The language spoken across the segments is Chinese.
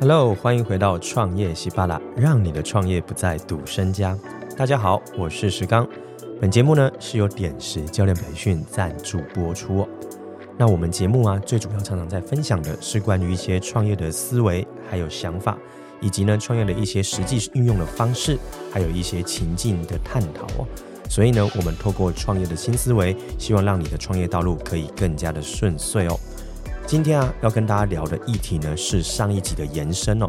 Hello，欢迎回到创业喜巴拉，让你的创业不再赌身家。大家好，我是石刚。本节目呢是由点石教练培训赞助播出。那我们节目啊，最主要常常在分享的是关于一些创业的思维，还有想法，以及呢创业的一些实际运用的方式，还有一些情境的探讨哦。所以呢，我们透过创业的新思维，希望让你的创业道路可以更加的顺遂哦。今天啊，要跟大家聊的议题呢，是上一集的延伸哦。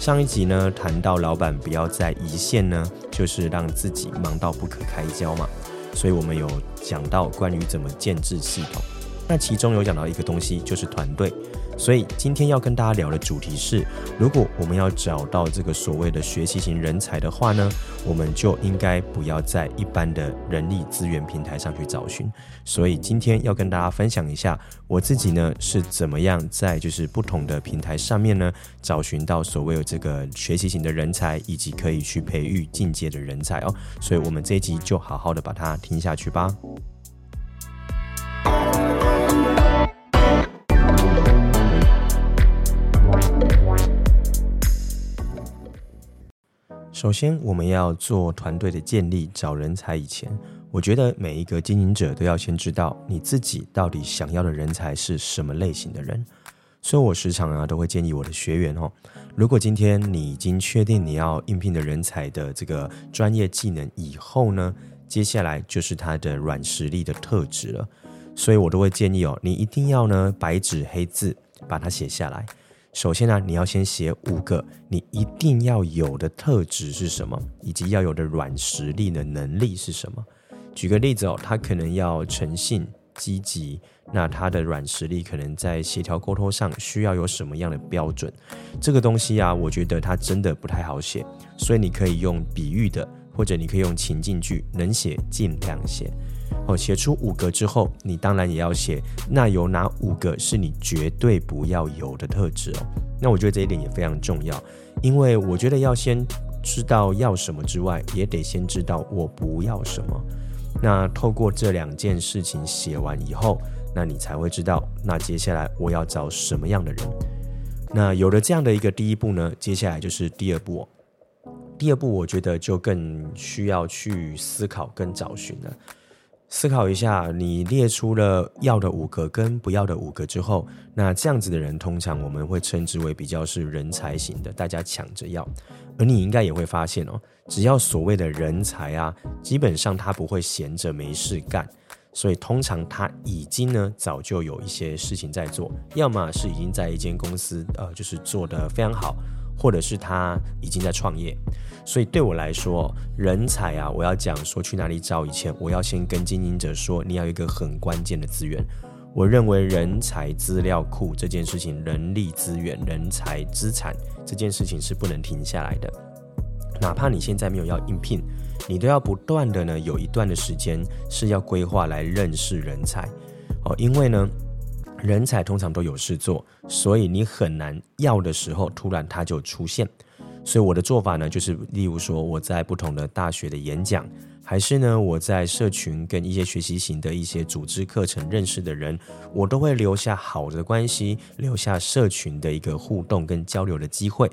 上一集呢，谈到老板不要在一线呢，就是让自己忙到不可开交嘛。所以我们有讲到关于怎么建制系统，那其中有讲到一个东西，就是团队。所以今天要跟大家聊的主题是，如果我们要找到这个所谓的学习型人才的话呢，我们就应该不要在一般的人力资源平台上去找寻。所以今天要跟大家分享一下，我自己呢是怎么样在就是不同的平台上面呢找寻到所谓的这个学习型的人才，以及可以去培育进阶的人才哦。所以我们这一集就好好的把它听下去吧。首先，我们要做团队的建立、找人才以前，我觉得每一个经营者都要先知道你自己到底想要的人才是什么类型的人。所以，我时常啊都会建议我的学员哦，如果今天你已经确定你要应聘的人才的这个专业技能以后呢，接下来就是他的软实力的特质了。所以我都会建议哦，你一定要呢白纸黑字把它写下来。首先呢，你要先写五个你一定要有的特质是什么，以及要有的软实力的能力是什么。举个例子哦，他可能要诚信、积极，那他的软实力可能在协调沟通上需要有什么样的标准？这个东西啊，我觉得它真的不太好写，所以你可以用比喻的，或者你可以用情境句，能写尽量写。哦，写出五个之后，你当然也要写，那有哪五个是你绝对不要有的特质哦？那我觉得这一点也非常重要，因为我觉得要先知道要什么之外，也得先知道我不要什么。那透过这两件事情写完以后，那你才会知道，那接下来我要找什么样的人。那有了这样的一个第一步呢，接下来就是第二步。第二步我觉得就更需要去思考跟找寻了。思考一下，你列出了要的五个跟不要的五个之后，那这样子的人通常我们会称之为比较是人才型的，大家抢着要。而你应该也会发现哦，只要所谓的人才啊，基本上他不会闲着没事干，所以通常他已经呢早就有一些事情在做，要么是已经在一间公司呃就是做得非常好，或者是他已经在创业。所以对我来说，人才啊，我要讲说去哪里找以前，我要先跟经营者说，你要一个很关键的资源。我认为人才资料库这件事情，人力资源、人才资产这件事情是不能停下来的。哪怕你现在没有要应聘，你都要不断的呢，有一段的时间是要规划来认识人才哦，因为呢，人才通常都有事做，所以你很难要的时候突然他就出现。所以我的做法呢，就是例如说我在不同的大学的演讲，还是呢我在社群跟一些学习型的一些组织课程认识的人，我都会留下好的关系，留下社群的一个互动跟交流的机会，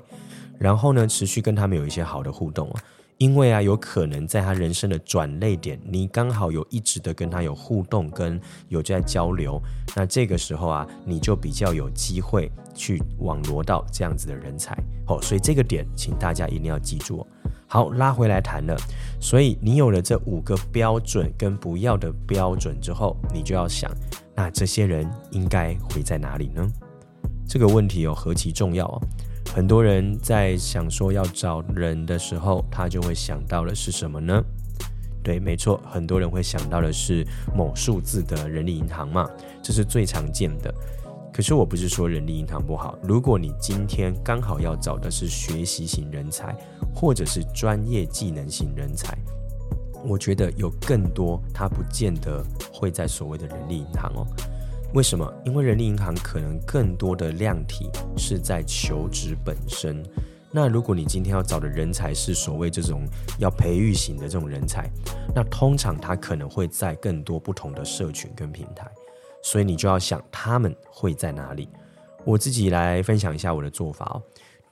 然后呢持续跟他们有一些好的互动。因为啊，有可能在他人生的转捩点，你刚好有一直的跟他有互动，跟有在交流，那这个时候啊，你就比较有机会去网罗到这样子的人才哦。所以这个点，请大家一定要记住。好，拉回来谈了，所以你有了这五个标准跟不要的标准之后，你就要想，那这些人应该会在哪里呢？这个问题有何其重要啊！很多人在想说要找人的时候，他就会想到的是什么呢？对，没错，很多人会想到的是某数字的人力银行嘛，这是最常见的。可是我不是说人力银行不好，如果你今天刚好要找的是学习型人才，或者是专业技能型人才，我觉得有更多，他不见得会在所谓的人力银行哦。为什么？因为人力银行可能更多的量体是在求职本身。那如果你今天要找的人才是所谓这种要培育型的这种人才，那通常他可能会在更多不同的社群跟平台，所以你就要想他们会在哪里。我自己来分享一下我的做法哦。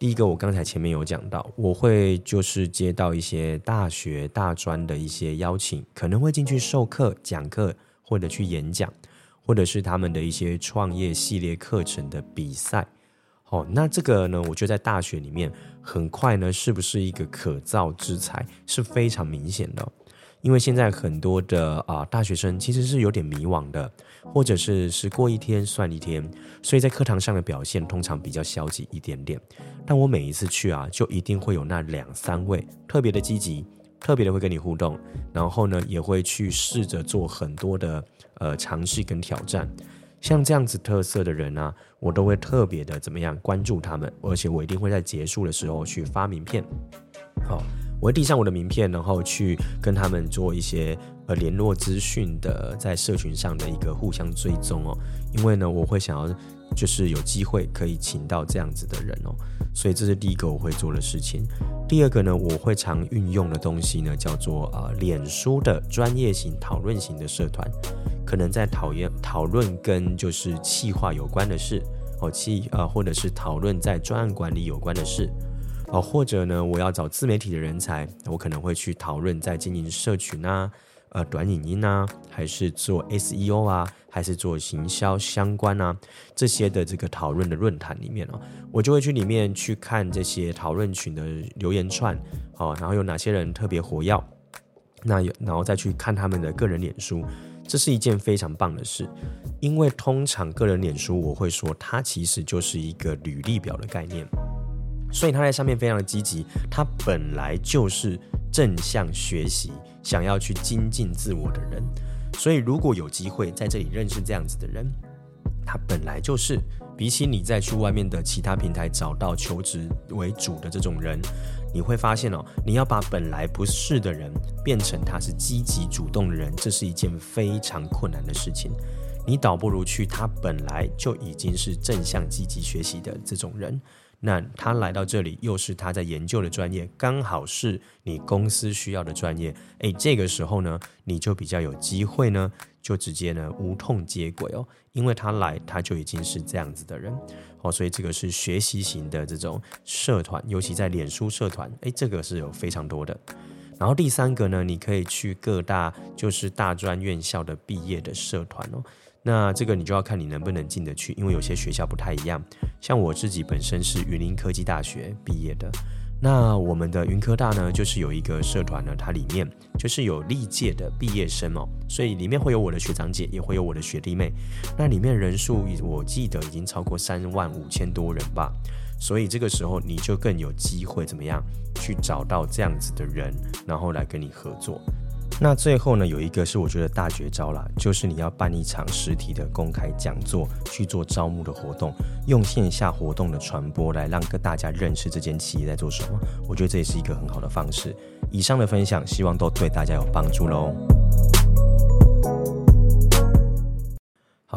第一个，我刚才前面有讲到，我会就是接到一些大学、大专的一些邀请，可能会进去授课、讲课，或者去演讲，或者是他们的一些创业系列课程的比赛。哦，那这个呢，我觉得在大学里面很快呢，是不是一个可造之材，是非常明显的。因为现在很多的啊大学生其实是有点迷惘的，或者是是过一天算一天，所以在课堂上的表现通常比较消极一点点。但我每一次去啊，就一定会有那两三位特别的积极，特别的会跟你互动，然后呢也会去试着做很多的呃尝试跟挑战。像这样子特色的人啊，我都会特别的怎么样关注他们，而且我一定会在结束的时候去发名片，好。我会递上我的名片，然后去跟他们做一些呃联络资讯的，在社群上的一个互相追踪哦。因为呢，我会想要就是有机会可以请到这样子的人哦，所以这是第一个我会做的事情。第二个呢，我会常运用的东西呢，叫做呃脸书的专业型讨论型的社团，可能在讨厌讨论跟就是企划有关的事哦，企呃或者是讨论在专案管理有关的事。哦，或者呢，我要找自媒体的人才，我可能会去讨论在经营社群啊，呃，短影音啊，还是做 SEO 啊，还是做行销相关啊，这些的这个讨论的论坛里面哦，我就会去里面去看这些讨论群的留言串，哦，然后有哪些人特别活跃，那有，然后再去看他们的个人脸书，这是一件非常棒的事，因为通常个人脸书我会说，它其实就是一个履历表的概念。所以他在上面非常的积极，他本来就是正向学习、想要去精进自我的人。所以如果有机会在这里认识这样子的人，他本来就是比起你再去外面的其他平台找到求职为主的这种人，你会发现哦，你要把本来不是的人变成他是积极主动的人，这是一件非常困难的事情。你倒不如去他本来就已经是正向积极学习的这种人。那他来到这里，又是他在研究的专业，刚好是你公司需要的专业。诶，这个时候呢，你就比较有机会呢，就直接呢无痛接轨哦，因为他来，他就已经是这样子的人哦，所以这个是学习型的这种社团，尤其在脸书社团，诶，这个是有非常多的。然后第三个呢，你可以去各大就是大专院校的毕业的社团哦。那这个你就要看你能不能进得去，因为有些学校不太一样。像我自己本身是云林科技大学毕业的，那我们的云科大呢，就是有一个社团呢，它里面就是有历届的毕业生哦，所以里面会有我的学长姐，也会有我的学弟妹。那里面人数我记得已经超过三万五千多人吧，所以这个时候你就更有机会怎么样去找到这样子的人，然后来跟你合作。那最后呢，有一个是我觉得大绝招啦，就是你要办一场实体的公开讲座，去做招募的活动，用线下活动的传播来让大家认识这间企业在做什么。我觉得这也是一个很好的方式。以上的分享，希望都对大家有帮助喽。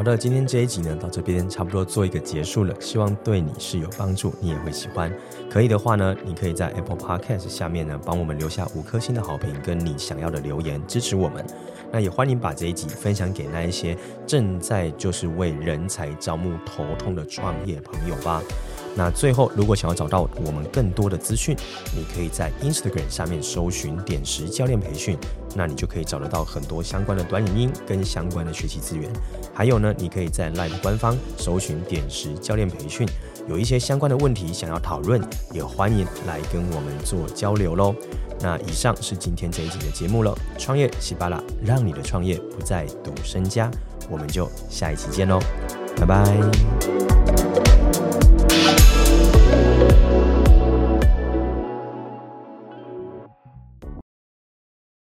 好的，今天这一集呢，到这边差不多做一个结束了，希望对你是有帮助，你也会喜欢。可以的话呢，你可以在 Apple Podcast 下面呢，帮我们留下五颗星的好评，跟你想要的留言支持我们。那也欢迎把这一集分享给那一些正在就是为人才招募头痛的创业朋友吧。那最后，如果想要找到我们更多的资讯，你可以在 Instagram 上面搜寻点石教练培训，那你就可以找得到很多相关的短影音跟相关的学习资源。还有呢，你可以在 Line 官方搜寻点石教练培训，有一些相关的问题想要讨论，也欢迎来跟我们做交流喽。那以上是今天这一集的节目了，创业喜巴拉，让你的创业不再赌身家，我们就下一期见喽，拜拜。